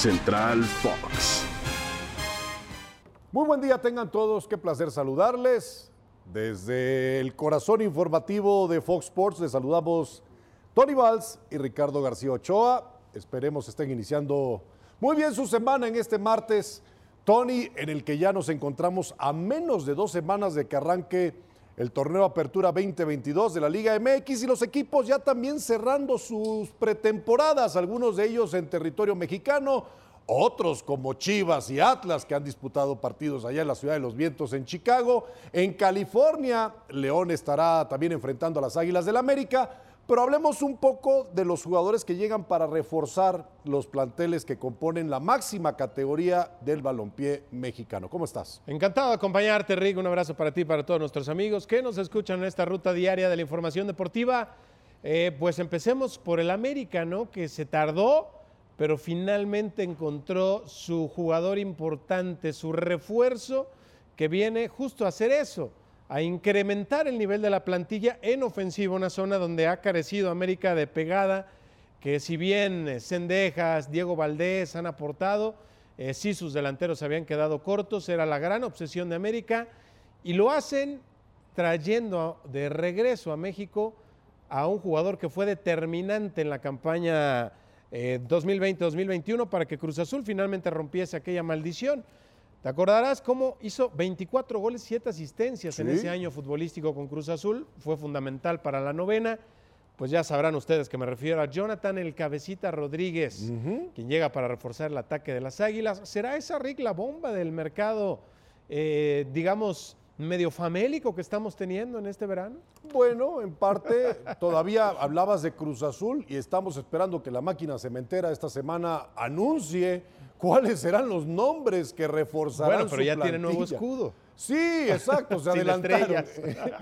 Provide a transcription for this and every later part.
Central Fox. Muy buen día tengan todos, qué placer saludarles. Desde el corazón informativo de Fox Sports les saludamos Tony Valls y Ricardo García Ochoa. Esperemos estén iniciando muy bien su semana en este martes. Tony, en el que ya nos encontramos a menos de dos semanas de que arranque el torneo Apertura 2022 de la Liga MX y los equipos ya también cerrando sus pretemporadas, algunos de ellos en territorio mexicano, otros como Chivas y Atlas que han disputado partidos allá en la ciudad de los vientos en Chicago. En California, León estará también enfrentando a las Águilas del América. Pero hablemos un poco de los jugadores que llegan para reforzar los planteles que componen la máxima categoría del balompié mexicano. ¿Cómo estás? Encantado de acompañarte, Rick. Un abrazo para ti y para todos nuestros amigos que nos escuchan en esta ruta diaria de la información deportiva. Eh, pues empecemos por el América, ¿no? Que se tardó, pero finalmente encontró su jugador importante, su refuerzo, que viene justo a hacer eso a incrementar el nivel de la plantilla en ofensiva, una zona donde ha carecido América de pegada, que si bien Cendejas, eh, Diego Valdés han aportado, eh, sí sus delanteros habían quedado cortos, era la gran obsesión de América, y lo hacen trayendo de regreso a México a un jugador que fue determinante en la campaña 2020-2021 eh, para que Cruz Azul finalmente rompiese aquella maldición. Te acordarás cómo hizo 24 goles y 7 asistencias en ese año futbolístico con Cruz Azul. Fue fundamental para la novena. Pues ya sabrán ustedes que me refiero a Jonathan el Cabecita Rodríguez, quien llega para reforzar el ataque de las Águilas. ¿Será esa Rick la bomba del mercado, eh, digamos, medio famélico que estamos teniendo en este verano? Bueno, en parte todavía hablabas de Cruz Azul y estamos esperando que la máquina cementera esta semana anuncie cuáles serán los nombres que reforzarán Bueno, pero ya tiene nuevo escudo. Sí, exacto, se adelantaron.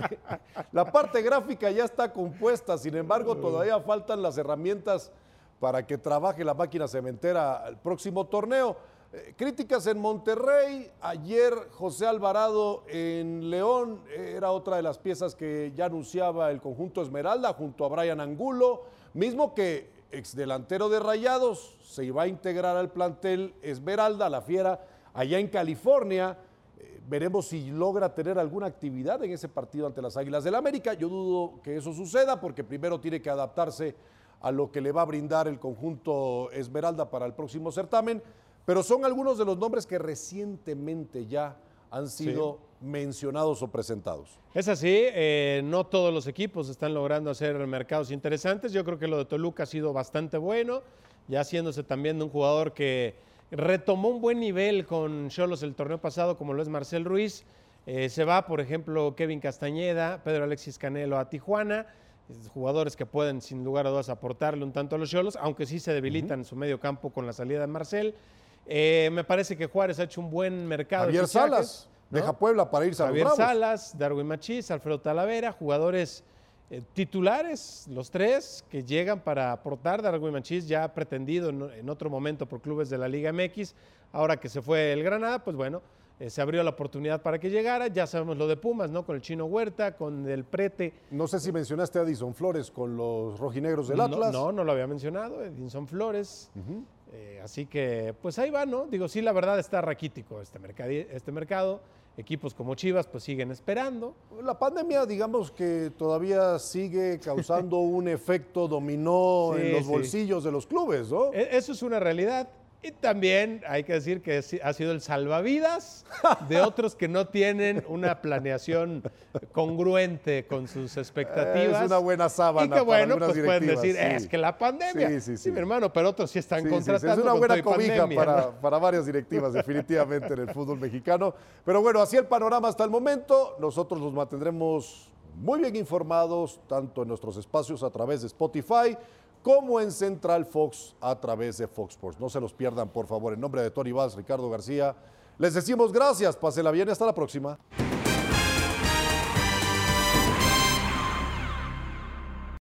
la parte gráfica ya está compuesta, sin embargo, todavía faltan las herramientas para que trabaje la máquina cementera al próximo torneo. Eh, críticas en Monterrey, ayer José Alvarado en León era otra de las piezas que ya anunciaba el conjunto Esmeralda junto a Brian Angulo, mismo que exdelantero de Rayados, se iba a integrar al plantel Esmeralda, la fiera, allá en California. Eh, veremos si logra tener alguna actividad en ese partido ante las Águilas del América. Yo dudo que eso suceda porque primero tiene que adaptarse a lo que le va a brindar el conjunto Esmeralda para el próximo certamen, pero son algunos de los nombres que recientemente ya han sido mencionados o presentados. Es así, eh, no todos los equipos están logrando hacer mercados interesantes. Yo creo que lo de Toluca ha sido bastante bueno, ya haciéndose también de un jugador que retomó un buen nivel con Cholos el torneo pasado, como lo es Marcel Ruiz. Eh, se va, por ejemplo, Kevin Castañeda, Pedro Alexis Canelo a Tijuana jugadores que pueden sin lugar a dudas aportarle un tanto a los Cholos, aunque sí se debilitan en su medio campo con la salida de Marcel. Eh, me parece que Juárez ha hecho un buen mercado. Javier Salas deja Puebla para irse a Javier Salas, Darwin Machís, Alfredo Talavera, jugadores eh, titulares, los tres que llegan para aportar. Darwin Machís ya pretendido en, otro momento por clubes de la Liga MX. Ahora que se fue el Granada, pues bueno, eh, se abrió la oportunidad para que llegara. Ya sabemos lo de Pumas, ¿no? Con el Chino Huerta, con el Prete. No sé si mencionaste a Edison Flores con los rojinegros del Atlas. No, no, lo había mencionado, Edison Flores. Eh, así que, pues ahí va, ¿no? Digo, sí, la verdad está raquítico este, este mercado. Equipos como Chivas, pues siguen esperando. La pandemia, digamos que todavía sigue causando un efecto dominó en los bolsillos de los clubes, ¿no? E, eso es una realidad. Y también hay que decir que ha sido el salvavidas de otros que no tienen una planeación congruente con sus expectativas. Es una buena sábana. Y que bueno, pues pueden decir, es que la pandemia. Sí, sí, sí. mi hermano, pero otros sí están contratando. es una buena cobija para, para varias directivas, definitivamente, en el fútbol mexicano. Pero bueno, así el panorama hasta el momento. Nosotros los mantendremos muy bien informados, tanto en nuestros espacios a través de Spotify como en Central Fox a través de Fox Sports. No se los pierdan, por favor. En nombre de Tony Vaz, Ricardo García, les decimos gracias, pásela bien, hasta la próxima.